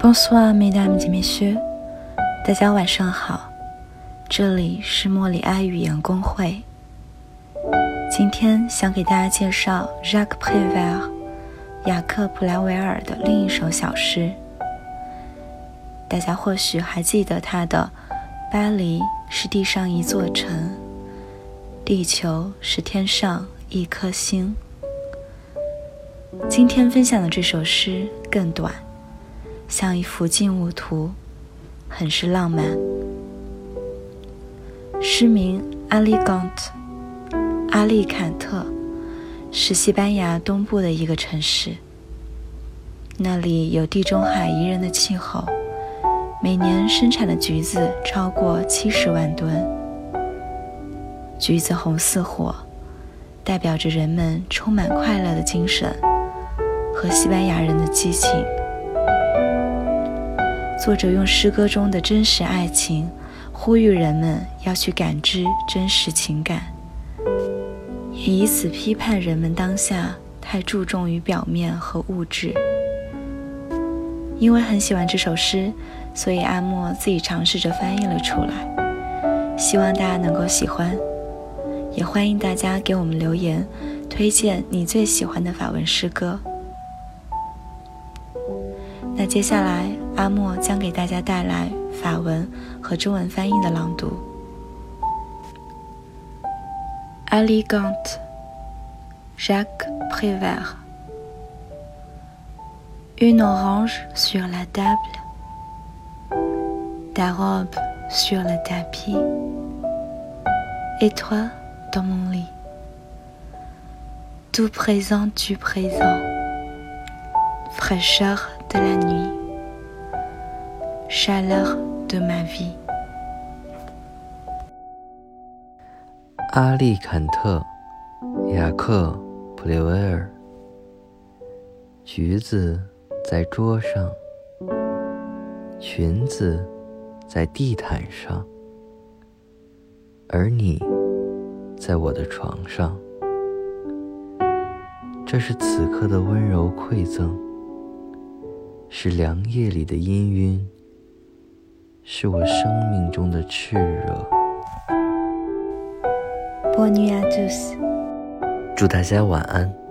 Bonsoir, mesdames et messieurs，大家晚上好，这里是莫里埃语言工会。今天想给大家介绍 Jacques Prévert 雅克·普莱维尔的另一首小诗。大家或许还记得他的《巴黎是地上一座城，地球是天上一颗星》。今天分享的这首诗更短，像一幅静物图，很是浪漫。诗名《阿利冈特》，阿利坎特是西班牙东部的一个城市，那里有地中海宜人的气候，每年生产的橘子超过七十万吨。橘子红似火，代表着人们充满快乐的精神。和西班牙人的激情，作者用诗歌中的真实爱情，呼吁人们要去感知真实情感，也以此批判人们当下太注重于表面和物质。因为很喜欢这首诗，所以阿莫自己尝试着翻译了出来，希望大家能够喜欢，也欢迎大家给我们留言，推荐你最喜欢的法文诗歌。那接下来，阿莫将给大家带来法文和中文翻译的朗读。Élégante, Jacques Prévert. Une orange sur la table, ta robe sur le tapis, et toi dans mon lit. Tout présent du présent, fraîcheur de la nuit, chaleur de ma vie。阿利坎特，雅克·普雷维尔。橘子在桌上，裙子在地毯上，而你在我的床上。这是此刻的温柔馈赠。是凉夜里的氤氲，是我生命中的炽热。Bonne nuit à tous。祝大家晚安。